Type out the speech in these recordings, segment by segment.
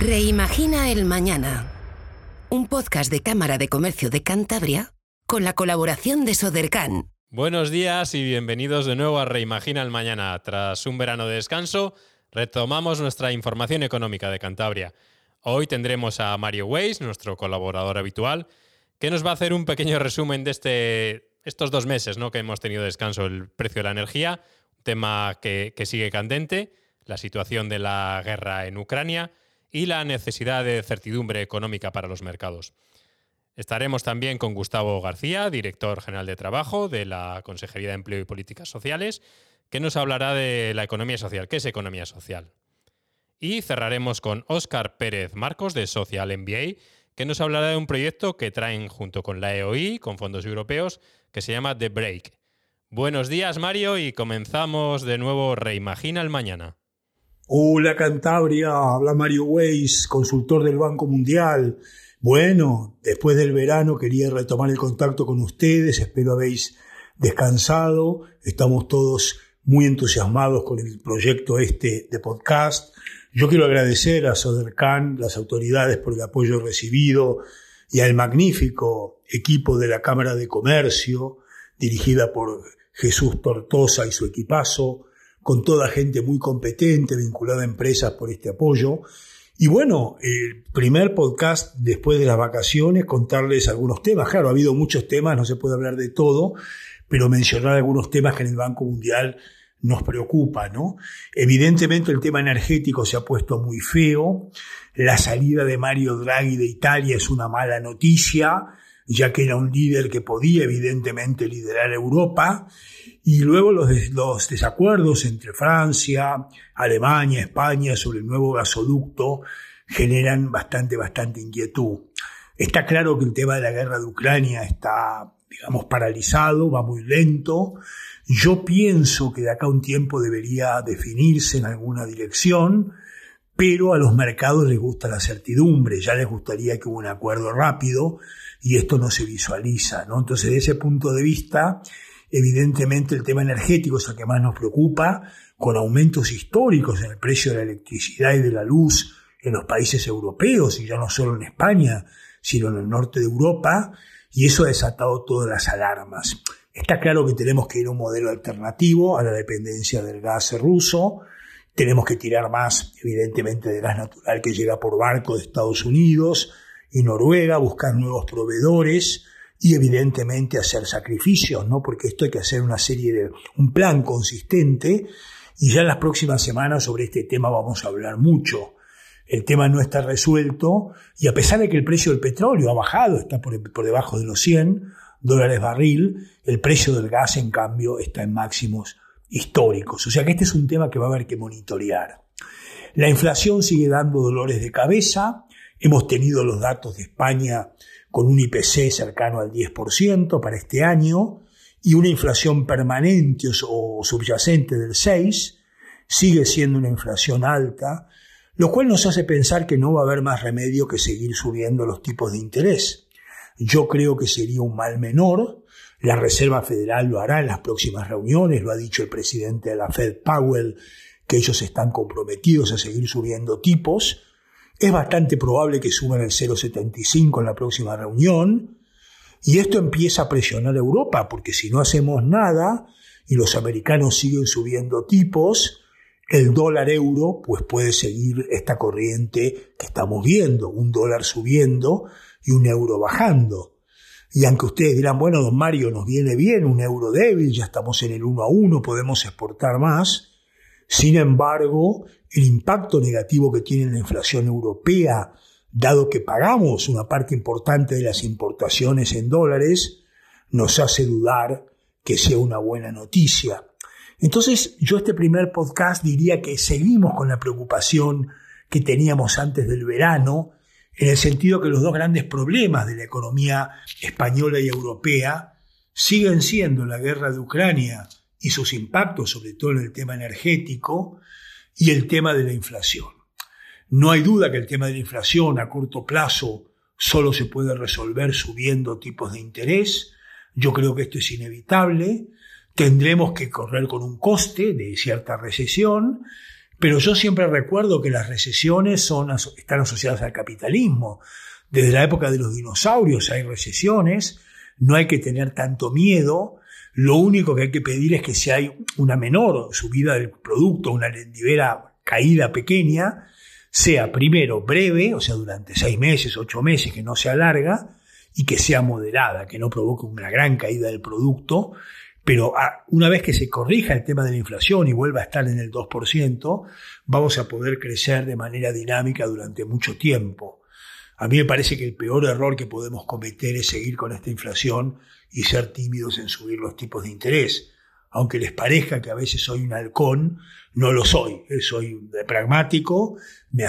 Reimagina el Mañana. Un podcast de Cámara de Comercio de Cantabria con la colaboración de Sodercan. Buenos días y bienvenidos de nuevo a Reimagina el Mañana. Tras un verano de descanso, retomamos nuestra información económica de Cantabria. Hoy tendremos a Mario Weiss, nuestro colaborador habitual, que nos va a hacer un pequeño resumen de este, estos dos meses ¿no? que hemos tenido descanso, el precio de la energía, un tema que, que sigue candente, la situación de la guerra en Ucrania y la necesidad de certidumbre económica para los mercados. Estaremos también con Gustavo García, director general de Trabajo de la Consejería de Empleo y Políticas Sociales, que nos hablará de la economía social. ¿Qué es economía social? Y cerraremos con Óscar Pérez Marcos de Social MBA, que nos hablará de un proyecto que traen junto con la EOI, con fondos europeos, que se llama The Break. Buenos días, Mario, y comenzamos de nuevo Reimagina el Mañana. Hola Cantabria, habla Mario Weiss, consultor del Banco Mundial. Bueno, después del verano quería retomar el contacto con ustedes, espero habéis descansado, estamos todos muy entusiasmados con el proyecto este de podcast. Yo quiero agradecer a Sodercan, las autoridades por el apoyo recibido y al magnífico equipo de la Cámara de Comercio, dirigida por Jesús Tortosa y su equipazo, con toda gente muy competente vinculada a empresas por este apoyo. Y bueno, el primer podcast después de las vacaciones, contarles algunos temas. Claro, ha habido muchos temas, no se puede hablar de todo, pero mencionar algunos temas que en el Banco Mundial nos preocupa, ¿no? Evidentemente el tema energético se ha puesto muy feo. La salida de Mario Draghi de Italia es una mala noticia, ya que era un líder que podía evidentemente liderar Europa. Y luego los, desacuerdos entre Francia, Alemania, España sobre el nuevo gasoducto generan bastante, bastante inquietud. Está claro que el tema de la guerra de Ucrania está, digamos, paralizado, va muy lento. Yo pienso que de acá a un tiempo debería definirse en alguna dirección, pero a los mercados les gusta la certidumbre, ya les gustaría que hubiera un acuerdo rápido y esto no se visualiza, ¿no? Entonces, desde ese punto de vista, Evidentemente el tema energético es el que más nos preocupa, con aumentos históricos en el precio de la electricidad y de la luz en los países europeos, y ya no solo en España, sino en el norte de Europa, y eso ha desatado todas las alarmas. Está claro que tenemos que ir a un modelo alternativo a la dependencia del gas ruso, tenemos que tirar más, evidentemente, de gas natural que llega por barco de Estados Unidos y Noruega, buscar nuevos proveedores, y evidentemente hacer sacrificios, ¿no? Porque esto hay que hacer una serie de, un plan consistente y ya en las próximas semanas sobre este tema vamos a hablar mucho. El tema no está resuelto y a pesar de que el precio del petróleo ha bajado, está por, por debajo de los 100 dólares barril, el precio del gas en cambio está en máximos históricos. O sea que este es un tema que va a haber que monitorear. La inflación sigue dando dolores de cabeza. Hemos tenido los datos de España con un IPC cercano al 10% para este año y una inflación permanente o subyacente del 6%, sigue siendo una inflación alta, lo cual nos hace pensar que no va a haber más remedio que seguir subiendo los tipos de interés. Yo creo que sería un mal menor, la Reserva Federal lo hará en las próximas reuniones, lo ha dicho el presidente de la Fed Powell, que ellos están comprometidos a seguir subiendo tipos, es bastante probable que suban el 0,75 en la próxima reunión. Y esto empieza a presionar a Europa, porque si no hacemos nada y los americanos siguen subiendo tipos, el dólar euro pues puede seguir esta corriente que estamos viendo, un dólar subiendo y un euro bajando. Y aunque ustedes dirán, bueno, don Mario, nos viene bien un euro débil, ya estamos en el 1 a 1, podemos exportar más, sin embargo, el impacto negativo que tiene la inflación europea, dado que pagamos una parte importante de las importaciones en dólares, nos hace dudar que sea una buena noticia. Entonces, yo este primer podcast diría que seguimos con la preocupación que teníamos antes del verano, en el sentido que los dos grandes problemas de la economía española y europea siguen siendo la guerra de Ucrania y sus impactos, sobre todo en el tema energético y el tema de la inflación. No hay duda que el tema de la inflación a corto plazo solo se puede resolver subiendo tipos de interés. Yo creo que esto es inevitable. Tendremos que correr con un coste de cierta recesión, Pero yo siempre recuerdo que las recesiones son, están asociadas al capitalismo. Desde la época de los dinosaurios hay recesiones, no hay que tener tanto miedo, lo único que hay que pedir es que si hay una menor subida del producto, una rendivera caída pequeña, sea primero breve, o sea, durante seis meses, ocho meses, que no sea larga, y que sea moderada, que no provoque una gran caída del producto, pero ah, una vez que se corrija el tema de la inflación y vuelva a estar en el 2%, vamos a poder crecer de manera dinámica durante mucho tiempo. A mí me parece que el peor error que podemos cometer es seguir con esta inflación y ser tímidos en subir los tipos de interés. Aunque les parezca que a veces soy un halcón, no lo soy. Soy pragmático, me,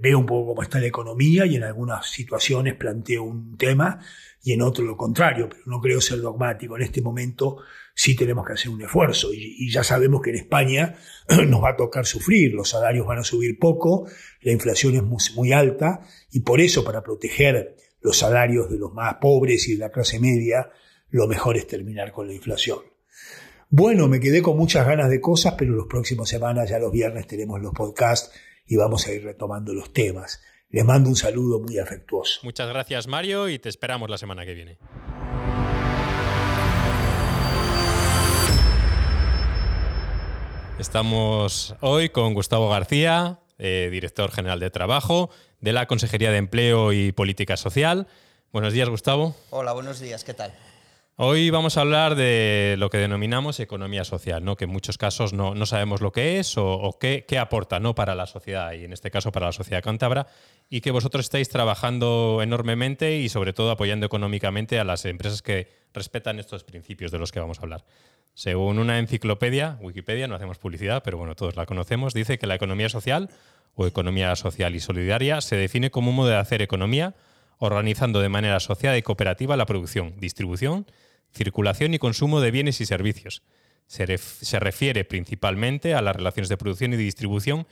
veo un poco cómo está la economía y en algunas situaciones planteo un tema y en otro lo contrario, pero no creo ser dogmático. En este momento sí tenemos que hacer un esfuerzo y, ya sabemos que en España nos va a tocar sufrir, los salarios van a subir poco, la inflación es muy, alta y por eso para proteger los salarios de los más pobres y de la clase media, lo mejor es terminar con la inflación. Bueno, me quedé con muchas ganas de cosas, pero los próximos semanas, ya los viernes, tenemos los podcasts y vamos a ir retomando los temas. Les mando un saludo muy afectuoso. Muchas gracias Mario y te esperamos la semana que viene. Estamos hoy con Gustavo García, eh, director general de Trabajo de la Consejería de Empleo y Política Social. Buenos días, Gustavo. Hola, buenos días, ¿qué tal? Hoy vamos a hablar de lo que denominamos economía social, ¿no? que en muchos casos no, sabemos lo que es o, qué, aporta ¿no? para la sociedad, y en este caso para la sociedad cántabra, y que vosotros estáis trabajando enormemente y sobre todo apoyando económicamente a las empresas que respetan estos principios de los que vamos a hablar. Según una enciclopedia, Wikipedia, no hacemos publicidad, pero bueno, todos la conocemos, dice que la economía social o economía social y solidaria se define como un modo de hacer economía organizando de manera asociada y cooperativa la producción, distribución, circulación y consumo de bienes y servicios. Se, refiere principalmente a las relaciones de producción y distribución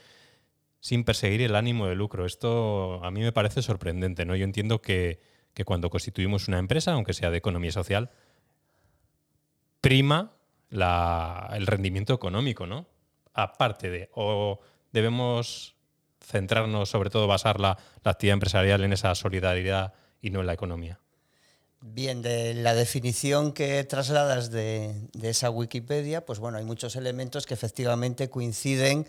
sin perseguir el ánimo de lucro. Esto a mí me parece sorprendente. ¿no? Yo entiendo que, cuando constituimos una empresa, aunque sea de economía social, prima el rendimiento económico, ¿no? Aparte de, o debemos centrarnos, sobre todo basar la actividad empresarial en esa solidaridad y no en la economía. Bien, de la definición que trasladas de, esa Wikipedia, pues bueno, hay muchos elementos que efectivamente coinciden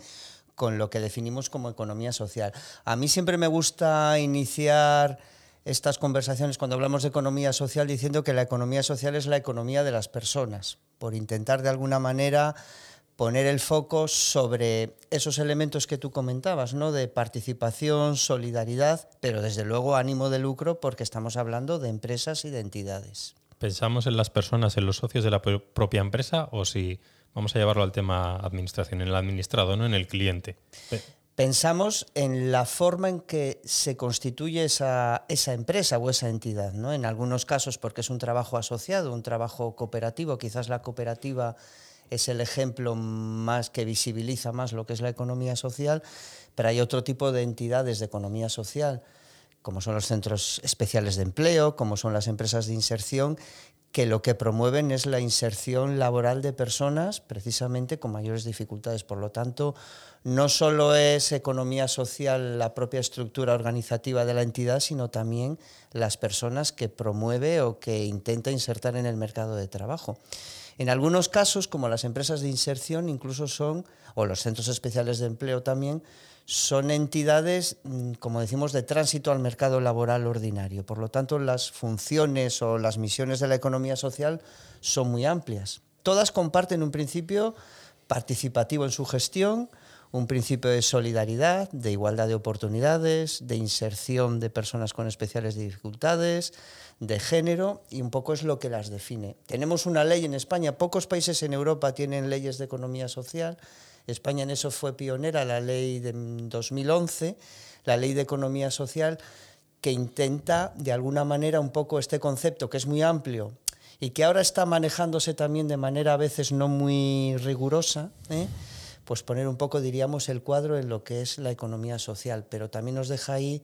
con lo que definimos como economía social. A mí siempre me gusta iniciar estas conversaciones cuando hablamos de economía social diciendo que la economía social es la economía de las personas, por intentar de alguna manera poner el foco sobre esos elementos que tú comentabas, ¿no? De participación, solidaridad, pero desde luego ánimo de lucro porque estamos hablando de empresas y de entidades. ¿Pensamos en las personas, en los socios de la propia empresa o si vamos a llevarlo al tema administración, en el administrado, no en el cliente? Pensamos en la forma en que se constituye esa, esa empresa o esa entidad, ¿no? En algunos casos porque es un trabajo asociado, un trabajo cooperativo, quizás la cooperativa es el ejemplo más que visibiliza más lo que es la economía social, pero hay otro tipo de entidades de economía social, como son los centros especiales de empleo, como son las empresas de inserción, que lo que promueven es la inserción laboral de personas precisamente con mayores dificultades. Por lo tanto, no solo es economía social la propia estructura organizativa de la entidad, sino también las personas que promueve o que intenta insertar en el mercado de trabajo. En algunos casos, como las empresas de inserción, incluso son, o los centros especiales de empleo también, son entidades, mm, como decimos, de tránsito al mercado laboral ordinario. Por lo tanto, las funciones o las misiones de la economía social son muy amplias. Todas comparten un principio participativo en su gestión, un principio de solidaridad, de igualdad de oportunidades, de inserción de personas con especiales dificultades, de género y un poco es lo que las define. Tenemos una ley en España, pocos países en Europa tienen leyes de economía social. España en eso fue pionera, la ley de 2011, la ley de economía social, que intenta de alguna manera un poco este concepto que es muy amplio y que ahora está manejándose también de manera a veces no muy rigurosa, ¿eh? Pues poner un poco, diríamos, el cuadro en lo que es la economía social, pero también nos deja ahí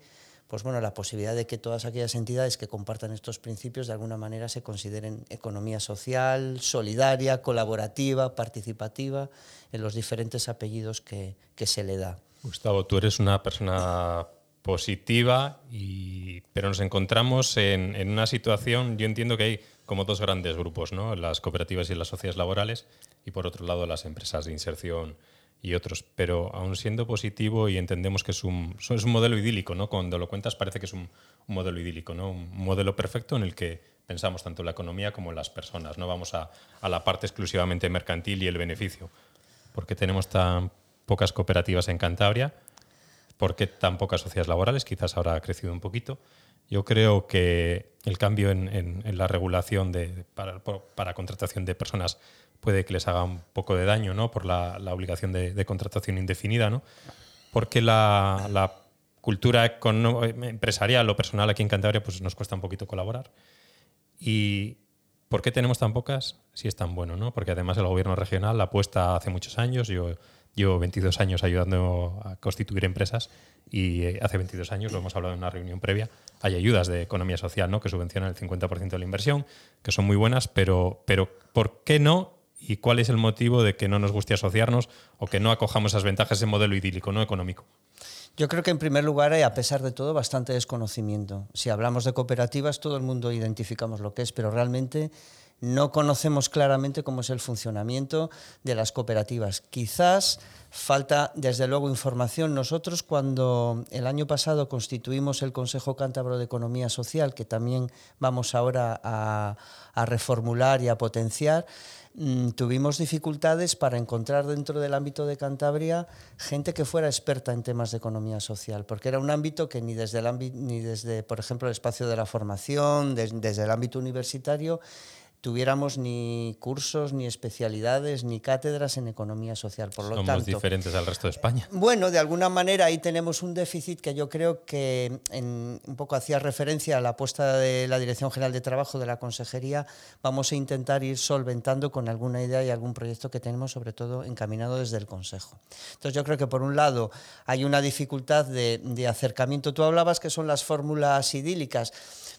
pues bueno, la posibilidad de que todas aquellas entidades que compartan estos principios de alguna manera se consideren economía social, solidaria, colaborativa, participativa, en los diferentes apellidos que, que se le da. Gustavo, tú eres una persona positiva, y, pero nos encontramos en, en, una situación, yo entiendo que hay como dos grandes grupos, ¿no? las cooperativas y las sociedades laborales, y por otro lado las empresas de inserción y otros. Pero aún siendo positivo y entendemos que es un, es un modelo idílico, ¿no? cuando lo cuentas parece que es un, modelo idílico, ¿no? un modelo perfecto en el que pensamos tanto la economía como las personas, no vamos a, a la parte exclusivamente mercantil y el beneficio. porque tenemos tan pocas cooperativas en Cantabria? ¿Por qué tan pocas sociedades laborales? Quizás ahora ha crecido un poquito. Yo creo que el cambio en, en, en la regulación de, para, contratación de personas puede que les haga un poco de daño ¿no? por la, obligación de, contratación indefinida, ¿no? porque la, la cultura empresarial o personal aquí en Cantabria pues nos cuesta un poquito colaborar. ¿Y por qué tenemos tan pocas si es tan bueno? ¿no? Porque además el gobierno regional apuesta hace muchos años, yo Llevo 22 años ayudando a constituir empresas y eh, hace 22 años, lo hemos hablado en una reunión previa, hay ayudas de economía social ¿no? que subvencionan el 50% de la inversión, que son muy buenas, pero, pero ¿por qué no? ¿Y cuál es el motivo de que no nos guste asociarnos o que no acojamos esas ventajas, ese modelo idílico, no económico? Yo creo que en primer lugar hay, a pesar de todo, bastante desconocimiento. Si hablamos de cooperativas, todo el mundo identificamos lo que es, pero realmente no conocemos claramente cómo es el funcionamiento de las cooperativas. Quizás falta, desde luego, información. Nosotros, cuando el año pasado constituimos el Consejo Cántabro de Economía Social, que también vamos ahora a, a reformular y a potenciar, mmm, tuvimos dificultades para encontrar dentro del ámbito de Cantabria gente que fuera experta en temas de economía social, porque era un ámbito que ni desde, el ni desde por ejemplo, el espacio de la formación, des, desde el ámbito universitario, tuviéramos ni cursos, ni especialidades, ni cátedras en economía social. Por lo Somos tanto, diferentes al resto de España. Bueno, de alguna manera ahí tenemos un déficit que yo creo que en, un poco hacía referencia a la apuesta de la Dirección General de Trabajo de la Consejería. Vamos a intentar ir solventando con alguna idea y algún proyecto que tenemos, sobre todo encaminado desde el Consejo. Entonces yo creo que por un lado hay una dificultad de, de acercamiento. Tú hablabas que son las fórmulas idílicas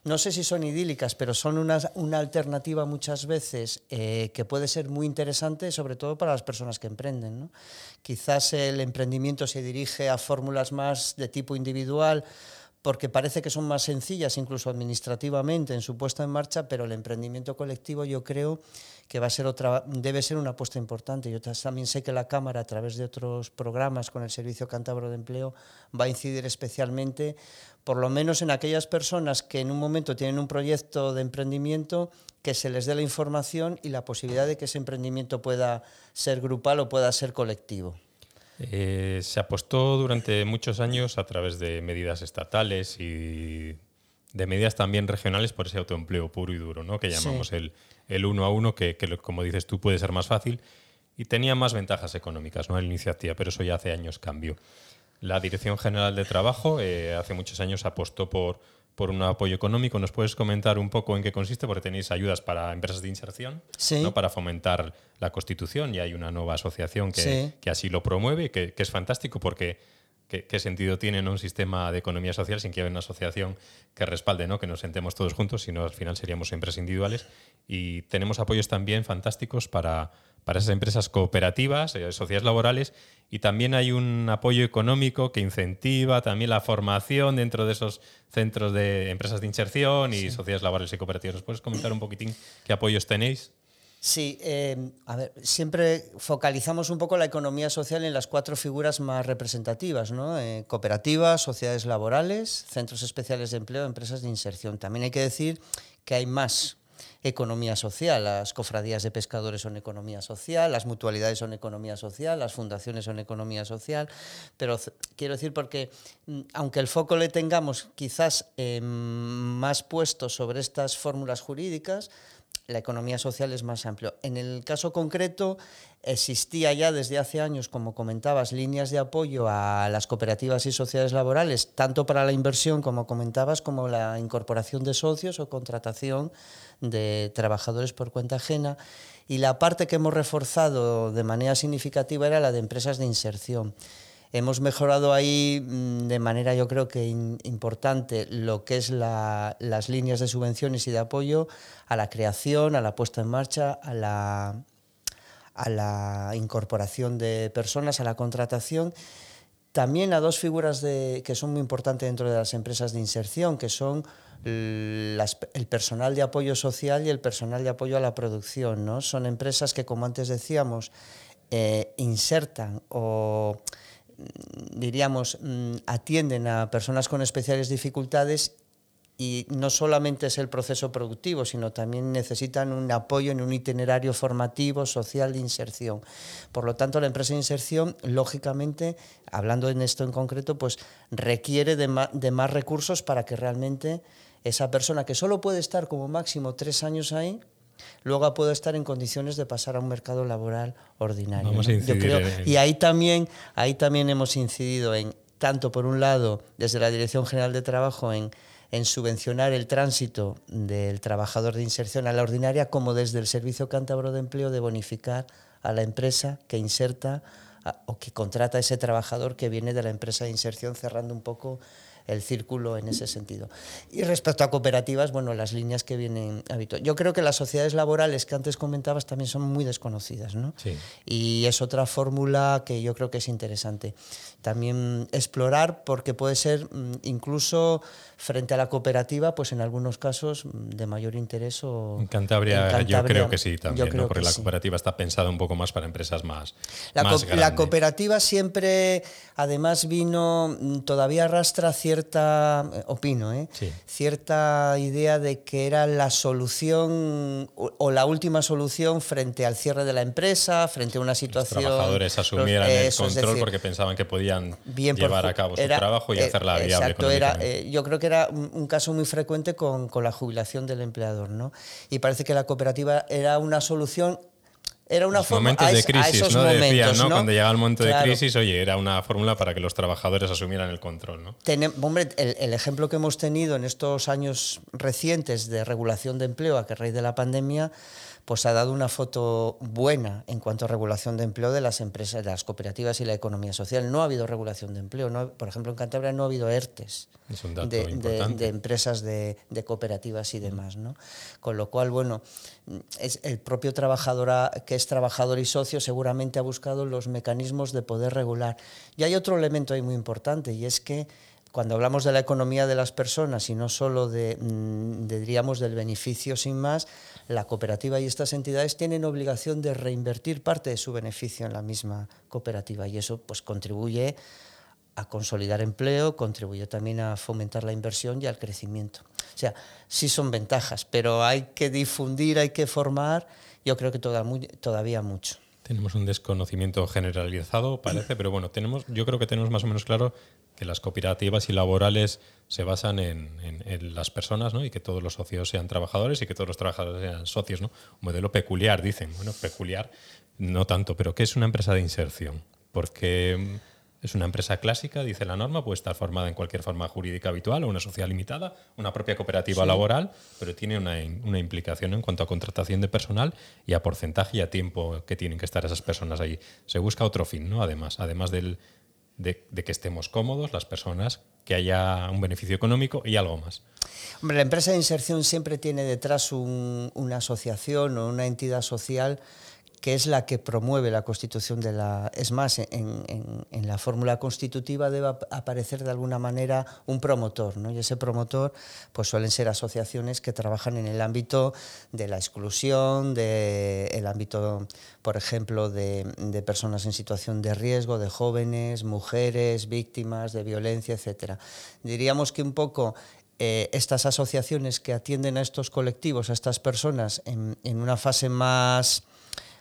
no sé si son idílicas, pero son una, alternativa muchas veces eh, que puede ser muy interesante, sobre todo para las personas que emprenden. Quizás el emprendimiento se dirige a fórmulas más de tipo individual, porque parece que son más sencillas, incluso administrativamente, en su puesta en marcha, pero el emprendimiento colectivo yo creo que va a ser otra, debe ser una apuesta importante. Yo también sé que la Cámara, a través de otros programas con el Servicio Cántabro de Empleo, va a incidir especialmente, por lo menos en aquellas personas que en un momento tienen un proyecto de emprendimiento, que se les dé la información y la posibilidad de que ese emprendimiento pueda ser grupal o pueda ser colectivo. Eh, se apostó durante muchos años a través de medidas estatales y de medidas también regionales por ese autoempleo puro y duro, ¿no? que llamamos sí. el, el uno a uno, que, que, como dices tú puede ser más fácil y tenía más ventajas económicas ¿no? la iniciativa, pero eso ya hace años cambió. La Dirección General de Trabajo eh, hace muchos años apostó por, por un apoyo económico. ¿Nos puedes comentar un poco en qué consiste? Porque tenéis ayudas para empresas de inserción, sí. ¿no? para fomentar la constitución y hay una nueva asociación que, sí. que así lo promueve, que, que es fantástico porque ¿qué, qué sentido tiene ¿no? un sistema de economía social sin que haya una asociación que respalde, ¿no? que nos sentemos todos juntos, sino al final seríamos empresas individuales. Y tenemos apoyos también fantásticos para, para esas empresas cooperativas, eh, sociedades laborales, y también hay un apoyo económico que incentiva también la formación dentro de esos centros de empresas de inserción y sí. sociedades laborales y cooperativas. ¿Nos puedes comentar un poquitín qué apoyos tenéis? Sí, eh, a ver, siempre focalizamos un poco la economía social en las cuatro figuras más representativas, ¿no? Eh, cooperativas, sociedades laborales, centros especiales de empleo, empresas de inserción. También hay que decir que hay más economía social. Las cofradías de pescadores son economía social, las mutualidades son economía social, las fundaciones son economía social, pero quiero decir porque mm, aunque el foco le tengamos quizás eh, más puesto sobre estas fórmulas jurídicas, la economía social es más amplio. En el caso concreto, existía ya desde hace años, como comentabas, líneas de apoyo a las cooperativas y sociedades laborales, tanto para la inversión, como comentabas, como la incorporación de socios o contratación de trabajadores por cuenta ajena. Y la parte que hemos reforzado de manera significativa era la de empresas de inserción. Hemos mejorado ahí mm, de manera yo creo que importante lo que es las líneas de subvenciones y de apoyo a la creación, a la puesta en marcha, a la, a la incorporación de personas, a la contratación también a dos figuras de, que son muy importantes dentro de las empresas de inserción, que son el personal de apoyo social y el personal de apoyo a la producción. ¿no? Son empresas que, como antes decíamos, eh, insertan o diríamos, mm, atienden a personas con especiales dificultades y no solamente es el proceso productivo, sino también necesitan un apoyo en un itinerario formativo, social de inserción. Por lo tanto, la empresa de inserción, lógicamente, hablando en esto en concreto, pues requiere de de más recursos para que realmente esa persona que solo puede estar como máximo tres años ahí, luego pueda estar en condiciones de pasar a un mercado laboral ordinario. Y ahí también, ahí también hemos incidido en, tanto por un lado, desde la Dirección General de Trabajo, en en subvencionar el tránsito del trabajador de inserción a la ordinaria, como desde el Servicio Cántabro de Empleo de bonificar a la empresa que inserta o que contrata a ese trabajador que viene de la empresa de inserción, cerrando un poco el círculo en ese sentido. Y respecto a cooperativas, bueno, las líneas que vienen habituales. Yo creo que las sociedades laborales que antes comentabas también son muy desconocidas, ¿no? Sí. Y es otra fórmula que yo creo que es interesante. También explorar, porque puede ser mm, incluso frente a la cooperativa, pues en algunos casos mm, de mayor interés o... En Cantabria, yo creo que sí también, ¿no? porque la cooperativa está pensada un poco más para empresas más, la, más grandes. la cooperativa siempre, además, vino, mm, todavía arrastra cierta, eh, opino, ¿eh? cierta idea de que era la solución o, la última solución frente al cierre de la empresa, frente a una situación... Los trabajadores asumieran el control porque pensaban que podían llevar a cabo su trabajo y eh, hacerla viable exacto, era, Yo creo que era un, caso muy frecuente con, con, la jubilación del empleador, ¿no? Y parece que la cooperativa era una solución era una forma momentos de crisis, ¿no? Decían, ¿no? Cuando llegaba el momento de crisis, oye, era una fórmula para que los trabajadores asumieran el control, ¿no? hombre, el, el, ejemplo que hemos tenido en estos años recientes de regulación de empleo a que raíz de la pandemia pues ha dado una foto buena en cuanto a regulación de empleo de las empresas, de las cooperativas y la economía social. No ha habido regulación de empleo. No, por ejemplo, en Cantabria no ha habido ERTES de, empresas de, cooperativas y demás. ¿no? Con lo cual, bueno, es el propio trabajador que es trabajador y socio seguramente ha buscado los mecanismos de poder regular. Y hay otro elemento ahí muy importante y es que cuando hablamos de la economía de las personas y no solo de, mm, diríamos, del beneficio sin más, la cooperativa y estas entidades tienen obligación de reinvertir parte de su beneficio en la misma cooperativa y eso pues contribuye a consolidar empleo, contribuye también a fomentar la inversión y al crecimiento. O sea, sí son ventajas, pero hay que difundir, hay que formar, yo creo que todavía mucho. Tenemos un desconocimiento generalizado, parece, pero bueno, tenemos, yo creo que tenemos más o menos claro que las cooperativas y laborales se basan en, las personas ¿no? y que todos los socios sean trabajadores y que todos los trabajadores sean socios. ¿no? Un modelo peculiar, dicen. Bueno, peculiar no tanto, pero ¿qué es una empresa de inserción? Porque es una empresa clásica, dice la norma, puede estar formada en cualquier forma jurídica habitual o una sociedad limitada, una propia cooperativa laboral, pero tiene una, una, implicación en cuanto a contratación de personal y a porcentaje y a tiempo que tienen que estar esas personas ahí. Se busca otro fin, ¿no? Además, además del, de, que estemos cómodos las personas, que haya un beneficio económico y algo más. Hombre, la empresa de inserción siempre tiene detrás una asociación o una entidad social que es la que promueve la constitución de la... Es más, en, la fórmula constitutiva debe aparecer de alguna manera un promotor, ¿no? y ese promotor pues suelen ser asociaciones que trabajan en el ámbito de la exclusión, del el ámbito, por ejemplo, de, personas en situación de riesgo, de jóvenes, mujeres, víctimas de violencia, etc. Diríamos que un poco eh, estas asociaciones que atienden a estos colectivos, a estas personas, en, en una fase más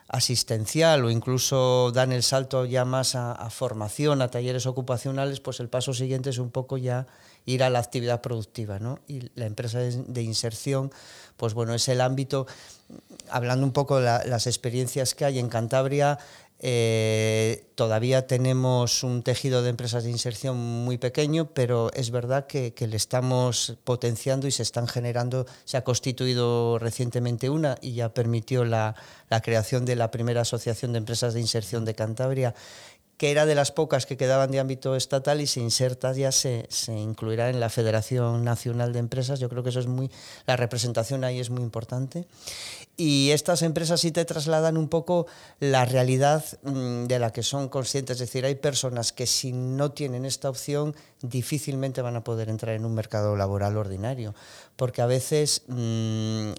asistencial o incluso dan el salto ya más a, formación, a talleres ocupacionales, pues el paso siguiente es un poco ya ir a la actividad productiva. ¿no? Y la empresa de, inserción, pues bueno, es el ámbito, hablando un poco de las experiencias que hay en Cantabria, eh, todavía tenemos un tejido de empresas de inserción muy pequeño, pero es verdad que, le estamos potenciando y se están generando, se ha constituido recientemente una y ya permitió la, creación de la primera asociación de empresas de inserción de Cantabria que era de las pocas que quedaban de ámbito estatal y se inserta ya, se, se, incluirá en la Federación Nacional de Empresas. Yo creo que eso es muy, la representación ahí es muy importante. Y estas empresas sí te trasladan un poco la realidad mm, de la que son conscientes. Es decir, hay personas que si no tienen esta opción difícilmente van a poder entrar en un mercado laboral ordinario. Porque a veces mmm,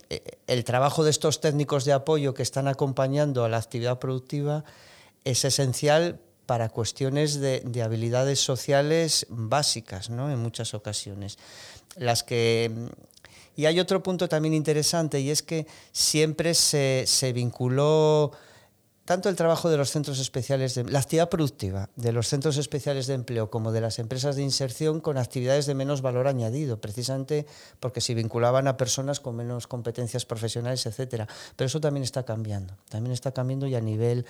el trabajo de estos técnicos de apoyo que están acompañando a la actividad productiva es esencial para cuestiones de, de habilidades sociales básicas, ¿no? en muchas ocasiones. Las que y hay otro punto también interesante y es que siempre se, se, vinculó tanto el trabajo de los centros especiales de la actividad productiva de los centros especiales de empleo como de las empresas de inserción con actividades de menos valor añadido, precisamente porque se vinculaban a personas con menos competencias profesionales, etcétera. Pero eso también está cambiando, también está cambiando y a nivel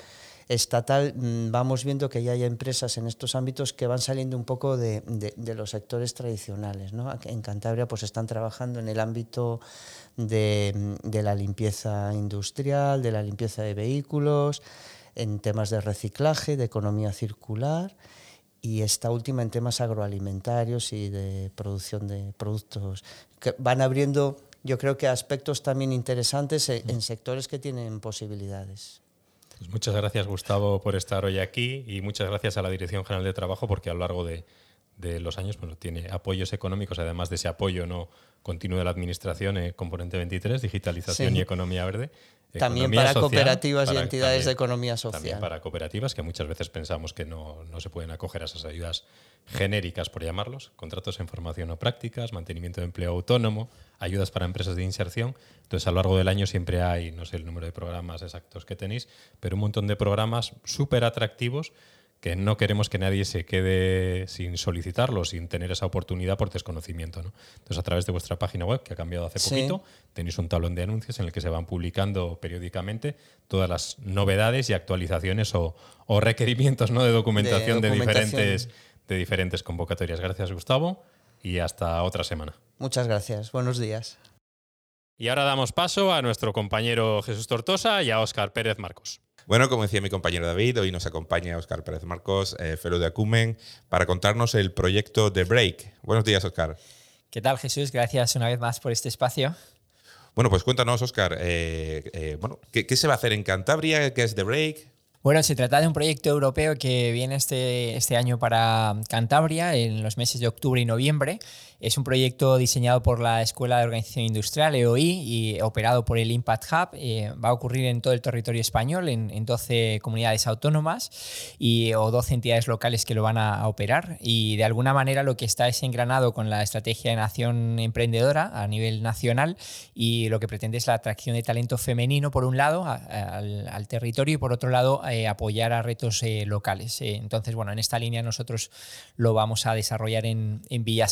estatal mm, vamos viendo que ya hay empresas en estos ámbitos que van saliendo un poco de, de, los sectores tradicionales. ¿no? En Cantabria pues están trabajando en el ámbito de, de, la limpieza industrial, de la limpieza de vehículos, en temas de reciclaje, de economía circular y esta última en temas agroalimentarios y de producción de productos que van abriendo yo creo que aspectos también interesantes en sectores que tienen posibilidades. Pues muchas gracias, Gustavo, por estar hoy aquí y muchas gracias a la Dirección General de Trabajo porque a lo largo de, de los años bueno, tiene apoyos económicos, además de ese apoyo no continuo de la Administración, eh, componente 23, digitalización sí. y economía verde. También economía para social, cooperativas para, y entidades también, de economía social. También para cooperativas, que muchas veces pensamos que no, no, se pueden acoger a esas ayudas genéricas, por llamarlos, contratos en formación o prácticas, mantenimiento de empleo autónomo, ayudas para empresas de inserción. Entonces, a lo largo del año siempre hay, no sé el número de programas exactos que tenéis, pero un montón de programas súper atractivos que no queremos que nadie se quede sin solicitarlo, sin tener esa oportunidad por desconocimiento. ¿no? Entonces, a través de vuestra página web, que ha cambiado hace sí. poquito, tenéis un tablón de anuncios en el que se van publicando periódicamente todas las novedades y actualizaciones o, o requerimientos ¿no? de, documentación de, documentación de diferentes, de diferentes convocatorias. Gracias, Gustavo, y hasta otra semana. Muchas gracias. Buenos días. Y ahora damos paso a nuestro compañero Jesús Tortosa y a Óscar Pérez Marcos. Bueno, como decía mi compañero David, hoy nos acompaña Óscar Pérez Marcos, eh, fellow de Acumen, para contarnos el proyecto The Break. Buenos días, Óscar. ¿Qué tal, Jesús? Gracias una vez más por este espacio. Bueno, pues cuéntanos, Óscar, eh, eh, bueno, ¿qué, ¿qué, se va a hacer en Cantabria? ¿Qué es The Break? Bueno, se trata de un proyecto europeo que viene este, este año para Cantabria en los meses de octubre y noviembre. Es un proyecto diseñado por la Escuela de Organización Industrial, EOI, y operado por el Impact Hub. Eh, va a ocurrir en todo el territorio español, en, en 12 comunidades autónomas y, o 12 entidades locales que lo van a, operar. Y de alguna manera lo que está es engranado con la estrategia de nación emprendedora a nivel nacional y lo que pretende es la atracción de talento femenino, por un lado, al, territorio y por otro lado, eh, apoyar a retos eh, locales. Entonces, bueno, en esta línea nosotros lo vamos a desarrollar en, en Villa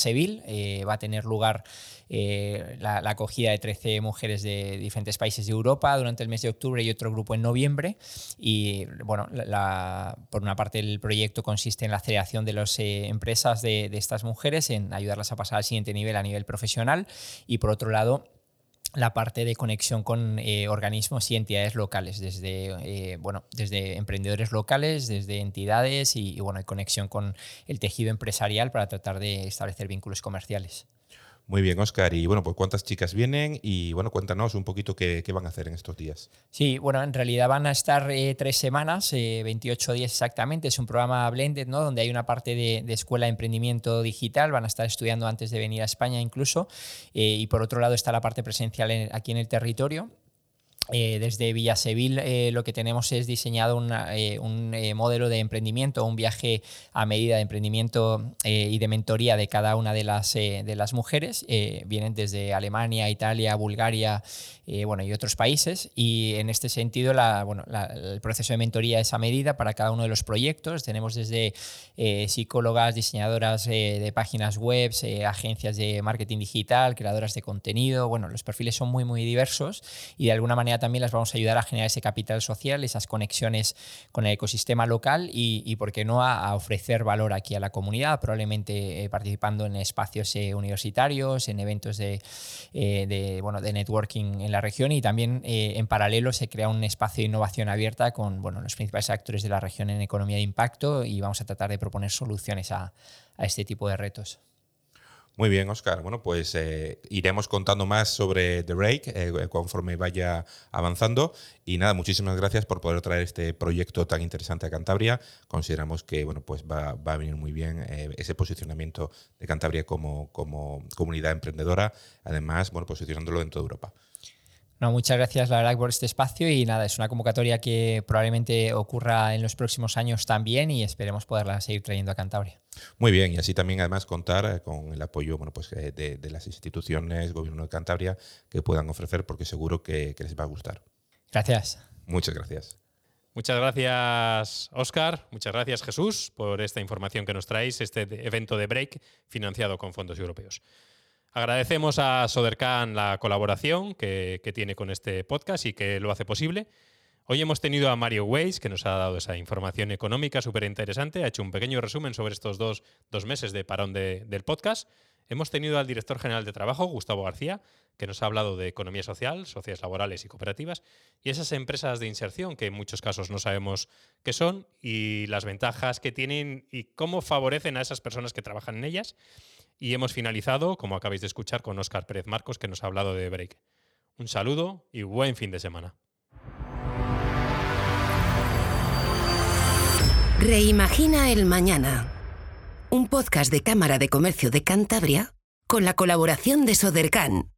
Seville. va a tener lugar la, la, acogida de 13 mujeres de diferentes países de Europa durante el mes de octubre y otro grupo en noviembre. Y, bueno, por una parte el proyecto consiste en la aceleración de las empresas de, de estas mujeres, en ayudarlas a pasar al siguiente nivel a nivel profesional y, por otro lado, la parte de conexión con eh, organismos y entidades locales, desde, eh, bueno, desde emprendedores locales, desde entidades y, y bueno, conexión con el tejido empresarial para tratar de establecer vínculos comerciales. Muy bien, Oscar. Y bueno, pues cuántas chicas vienen y bueno, cuéntanos un poquito qué, van a hacer en estos días. Sí, bueno, en realidad van a estar eh, tres semanas, eh, 28 días exactamente. Es un programa blended, ¿no? Donde hay una parte de, de, escuela de emprendimiento digital. Van a estar estudiando antes de venir a España incluso. Eh, y por otro lado está la parte presencial en, aquí en el territorio. Eh, desde Villa Seville eh, lo que tenemos es diseñado eh, un modelo de emprendimiento, un viaje a medida de emprendimiento y de mentoría de cada una de las, de las mujeres. vienen desde Alemania, Italia, Bulgaria bueno, y otros países. Y en este sentido la, bueno, la, el proceso de mentoría es a medida para cada uno de los proyectos. Tenemos desde psicólogas, diseñadoras de páginas web, agencias de marketing digital, creadoras de contenido. Bueno, los perfiles son muy, muy diversos y de alguna manera también las vamos a ayudar a generar ese capital social, esas conexiones con el ecosistema local y, y ¿por qué no?, a, ofrecer valor aquí a la comunidad, probablemente eh, participando en espacios eh, universitarios, en eventos de, eh, de, bueno, de networking en la región y también en paralelo se crea un espacio de innovación abierta con bueno, los principales actores de la región en economía de impacto y vamos a tratar de proponer soluciones a, a este tipo de retos. Muy bien, Oscar. Bueno, pues eh, iremos contando más sobre The Break eh, conforme vaya avanzando. Y nada, muchísimas gracias por poder traer este proyecto tan interesante a Cantabria. Consideramos que bueno, pues va, va a venir muy bien eh, ese posicionamiento de Cantabria como, como comunidad emprendedora, además, bueno, posicionándolo en toda Europa. No, muchas gracias, la verdad, por este espacio y nada, es una convocatoria que probablemente ocurra en los próximos años también y esperemos poderla seguir trayendo a Cantabria. Muy bien, y así también además contar eh, con el apoyo bueno, pues, eh, de, las instituciones, gobierno de Cantabria, que puedan ofrecer, porque seguro que, que les va a gustar. Gracias. Muchas gracias. Muchas gracias, Oscar. Muchas gracias, Jesús, por esta información que nos traéis, este evento de Break financiado con fondos europeos. Agradecemos a Sodercan la colaboración que, tiene con este podcast y que lo hace posible. Hoy hemos tenido a Mario Weiss, que nos ha dado esa información económica súper interesante, ha hecho un pequeño resumen sobre estos dos, meses de parón del podcast. Hemos tenido al director general de Trabajo, Gustavo García, que nos ha hablado de economía social, sociedades laborales y cooperativas, y esas empresas de inserción que en muchos casos no sabemos qué son y las ventajas que tienen y cómo favorecen a esas personas que trabajan en ellas. Y hemos finalizado, como acabáis de escuchar, con Óscar Pérez Marcos, que nos ha hablado de Break. Un saludo y buen fin de semana. Reimagina el mañana. Un podcast de Cámara de Comercio de Cantabria con la colaboración de Sodercan